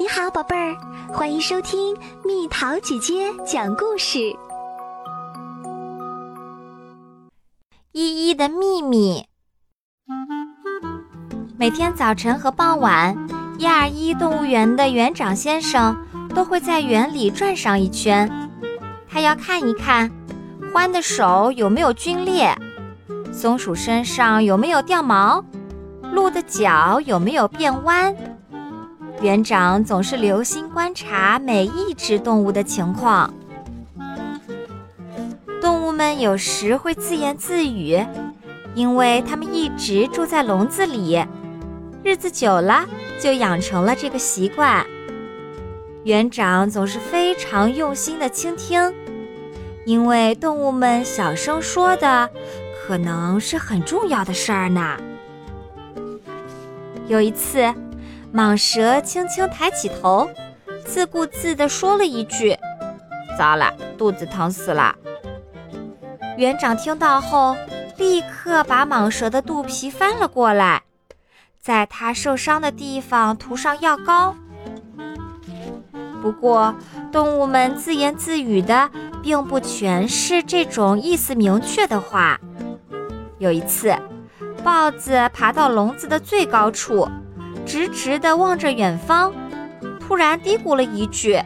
你好，宝贝儿，欢迎收听蜜桃姐姐讲故事。依依的秘密。每天早晨和傍晚，一二一动物园的园长先生都会在园里转上一圈。他要看一看獾的手有没有皲裂，松鼠身上有没有掉毛，鹿的脚有没有变弯。园长总是留心观察每一只动物的情况。动物们有时会自言自语，因为它们一直住在笼子里，日子久了就养成了这个习惯。园长总是非常用心的倾听，因为动物们小声说的可能是很重要的事儿呢。有一次。蟒蛇轻轻抬起头，自顾自地说了一句：“糟了，肚子疼死了。”园长听到后，立刻把蟒蛇的肚皮翻了过来，在它受伤的地方涂上药膏。不过，动物们自言自语的，并不全是这种意思明确的话。有一次，豹子爬到笼子的最高处。直直地望着远方，突然嘀咕了一句：“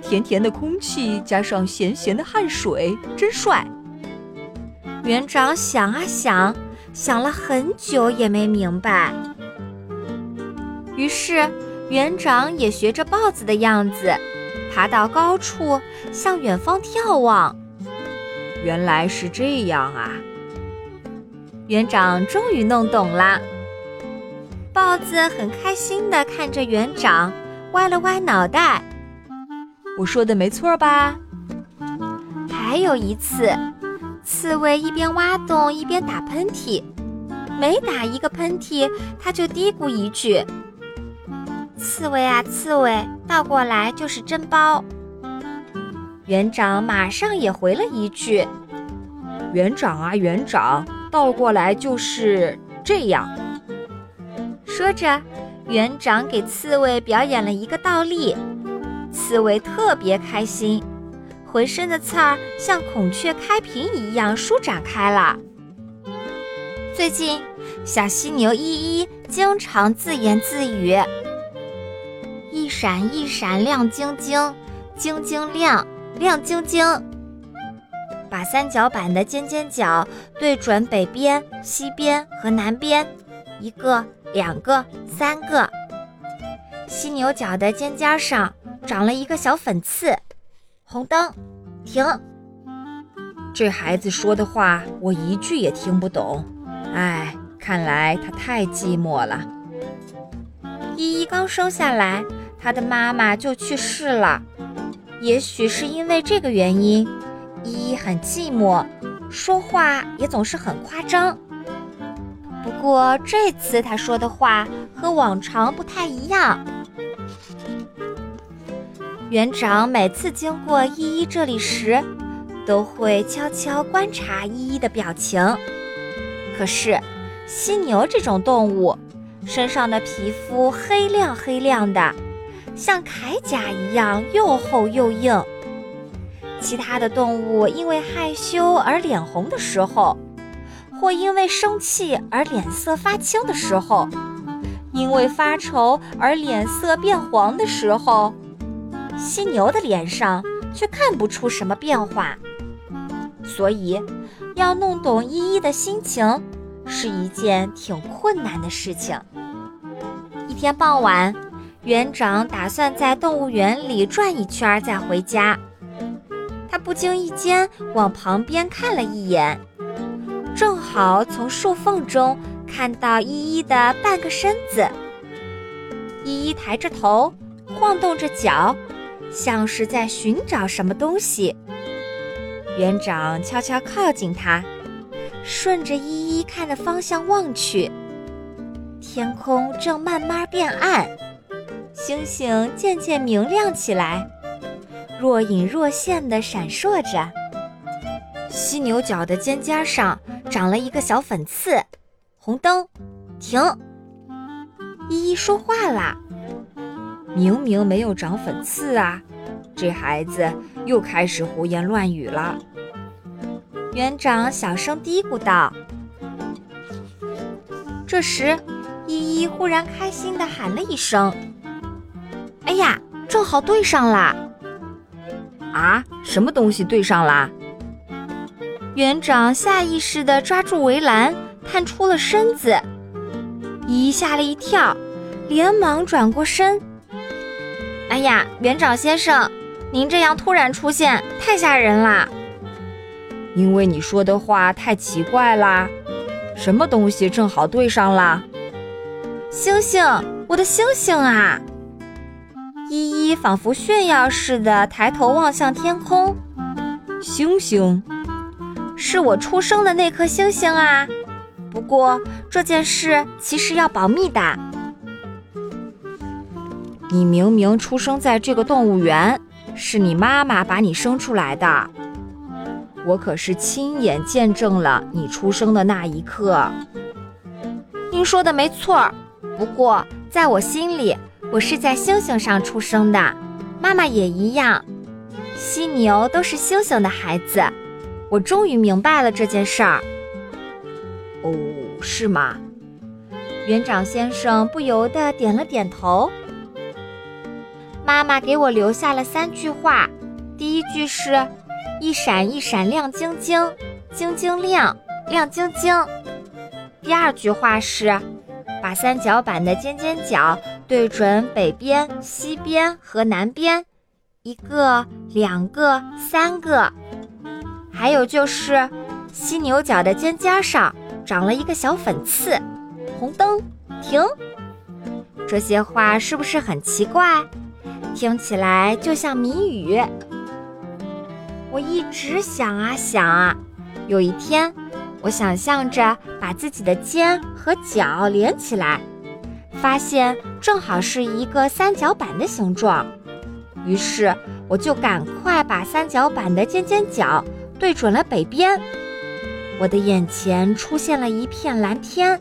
甜甜的空气加上咸咸的汗水，真帅。”园长想啊想，想了很久也没明白。于是，园长也学着豹子的样子，爬到高处向远方眺望。原来是这样啊！园长终于弄懂了。豹子很开心地看着园长，歪了歪脑袋。我说的没错吧？还有一次，刺猬一边挖洞一边打喷嚏，每打一个喷嚏，它就嘀咕一句：“刺猬啊，刺猬，倒过来就是真包。”园长马上也回了一句：“园长啊，园长，倒过来就是这样。”说着，园长给刺猬表演了一个倒立，刺猬特别开心，浑身的刺儿像孔雀开屏一样舒展开了。最近，小犀牛依依经常自言自语：“一闪一闪亮晶晶，晶晶亮亮晶晶。”把三角板的尖尖角对准北边、西边和南边，一个。两个，三个，犀牛角的尖尖上长了一个小粉刺。红灯，停。这孩子说的话我一句也听不懂。哎，看来他太寂寞了。依依刚生下来，他的妈妈就去世了。也许是因为这个原因，依依很寂寞，说话也总是很夸张。不过这次他说的话和往常不太一样。园长每次经过依依这里时，都会悄悄观察依依的表情。可是，犀牛这种动物，身上的皮肤黑亮黑亮的，像铠甲一样又厚又硬。其他的动物因为害羞而脸红的时候。或因为生气而脸色发青的时候，因为发愁而脸色变黄的时候，犀牛的脸上却看不出什么变化。所以，要弄懂依依的心情是一件挺困难的事情。一天傍晚，园长打算在动物园里转一圈再回家。他不经意间往旁边看了一眼。正好从树缝中看到依依的半个身子，依依抬着头，晃动着脚，像是在寻找什么东西。园长悄悄靠近它，顺着依依看的方向望去，天空正慢慢变暗，星星渐渐明亮起来，若隐若现地闪烁着。犀牛角的尖尖上。长了一个小粉刺，红灯，停。依依说话啦，明明没有长粉刺啊！这孩子又开始胡言乱语了。园长小声嘀咕道。这时，依依忽然开心的喊了一声：“哎呀，正好对上啦！”啊，什么东西对上啦？园长下意识地抓住围栏，探出了身子。依依吓了一跳，连忙转过身。“哎呀，园长先生，您这样突然出现，太吓人啦！”因为你说的话太奇怪啦。什么东西正好对上了？星星，我的星星啊！依依仿佛炫耀似的抬头望向天空。星星，是我出生的那颗星星啊！不过这件事其实要保密的。你明明出生在这个动物园，是你妈妈把你生出来的。我可是亲眼见证了你出生的那一刻。您说的没错，不过在我心里，我是在星星上出生的，妈妈也一样。犀牛都是星星的孩子，我终于明白了这件事儿。哦，是吗？园长先生不由得点了点头。妈妈给我留下了三句话，第一句是。一闪一闪亮晶晶，晶晶亮，亮晶晶。第二句话是，把三角板的尖尖角对准北边、西边和南边，一个、两个、三个。还有就是，犀牛角的尖尖上长了一个小粉刺。红灯停。这些话是不是很奇怪？听起来就像谜语。我一直想啊想啊，有一天，我想象着把自己的肩和脚连起来，发现正好是一个三角板的形状。于是，我就赶快把三角板的尖尖角对准了北边。我的眼前出现了一片蓝天。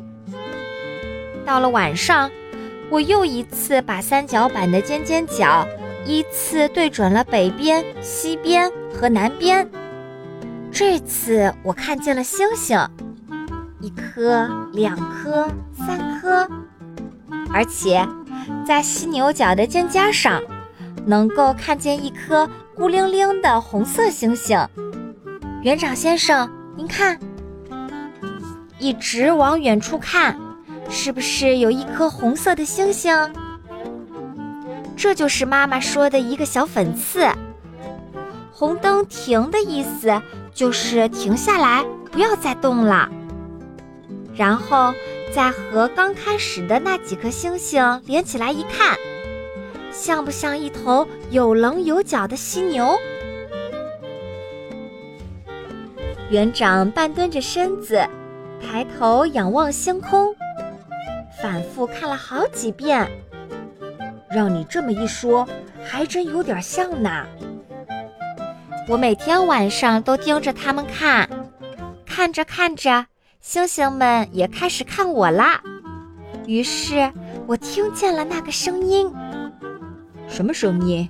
到了晚上，我又一次把三角板的尖尖角。依次对准了北边、西边和南边。这次我看见了星星，一颗、两颗、三颗，而且在犀牛角的尖尖上，能够看见一颗孤零零的红色星星。园长先生，您看，一直往远处看，是不是有一颗红色的星星？这就是妈妈说的一个小粉刺。红灯停的意思就是停下来，不要再动了。然后再和刚开始的那几颗星星连起来一看，像不像一头有棱有角的犀牛？园长半蹲着身子，抬头仰望星空，反复看了好几遍。让你这么一说，还真有点像呢。我每天晚上都盯着他们看，看着看着，星星们也开始看我啦。于是我听见了那个声音。什么声音？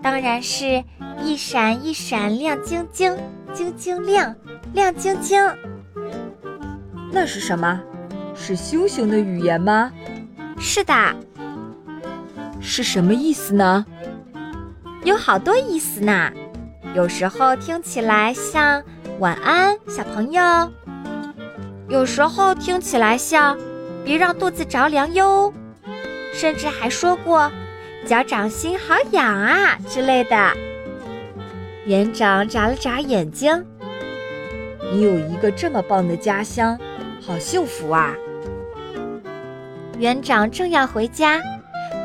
当然是一闪一闪亮晶晶，晶晶亮，亮晶晶。那是什么？是星星的语言吗？是的。是什么意思呢？有好多意思呢。有时候听起来像“晚安，小朋友”；有时候听起来像“别让肚子着凉哟”；甚至还说过“脚掌心好痒啊”之类的。园长眨了眨眼睛：“你有一个这么棒的家乡，好幸福啊！”园长正要回家。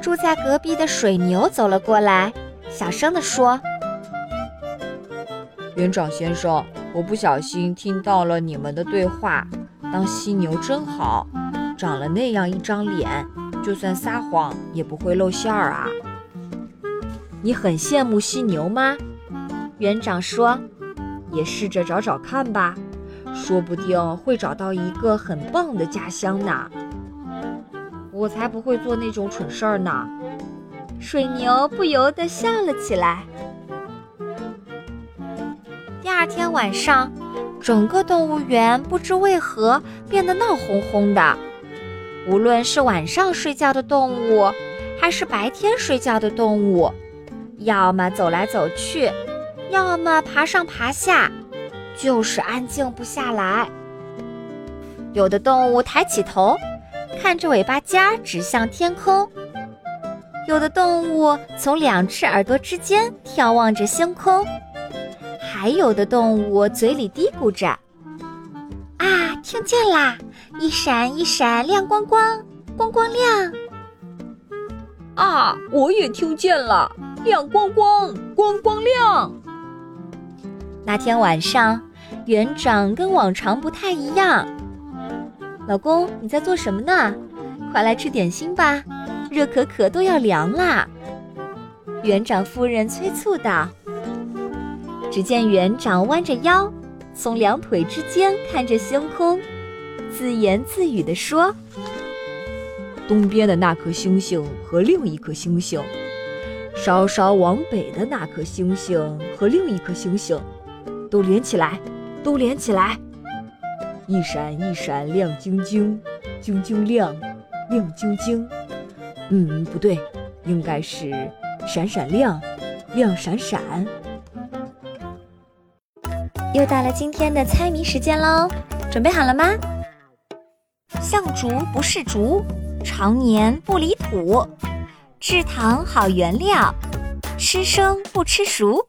住在隔壁的水牛走了过来，小声地说：“园长先生，我不小心听到了你们的对话。当犀牛真好，长了那样一张脸，就算撒谎也不会露馅儿啊。你很羡慕犀牛吗？”园长说：“也试着找找看吧，说不定会找到一个很棒的家乡呢。”我才不会做那种蠢事儿呢！水牛不由得笑了起来。第二天晚上，整个动物园不知为何变得闹哄哄的。无论是晚上睡觉的动物，还是白天睡觉的动物，要么走来走去，要么爬上爬下，就是安静不下来。有的动物抬起头，看着尾巴尖指向天空；有的动物从两只耳朵之间眺望着星空；还有的动物嘴里嘀咕着：“啊，听见啦！一闪一闪亮光光，光光亮。”啊，我也听见了，亮光光，光光亮。那天晚上，园长跟往常不太一样。老公，你在做什么呢？快来吃点心吧，热可可都要凉啦。园长夫人催促道。只见园长弯着腰，从两腿之间看着星空，自言自语地说：“东边的那颗星星和另一颗星星，稍稍往北的那颗星星和另一颗星星，都连起来，都连起来。”一闪一闪亮晶晶，晶晶亮，亮晶晶。嗯，不对，应该是闪闪亮，亮闪闪。又到了今天的猜谜时间喽，准备好了吗？像竹不是竹，常年不离土，制糖好原料，吃生不吃熟。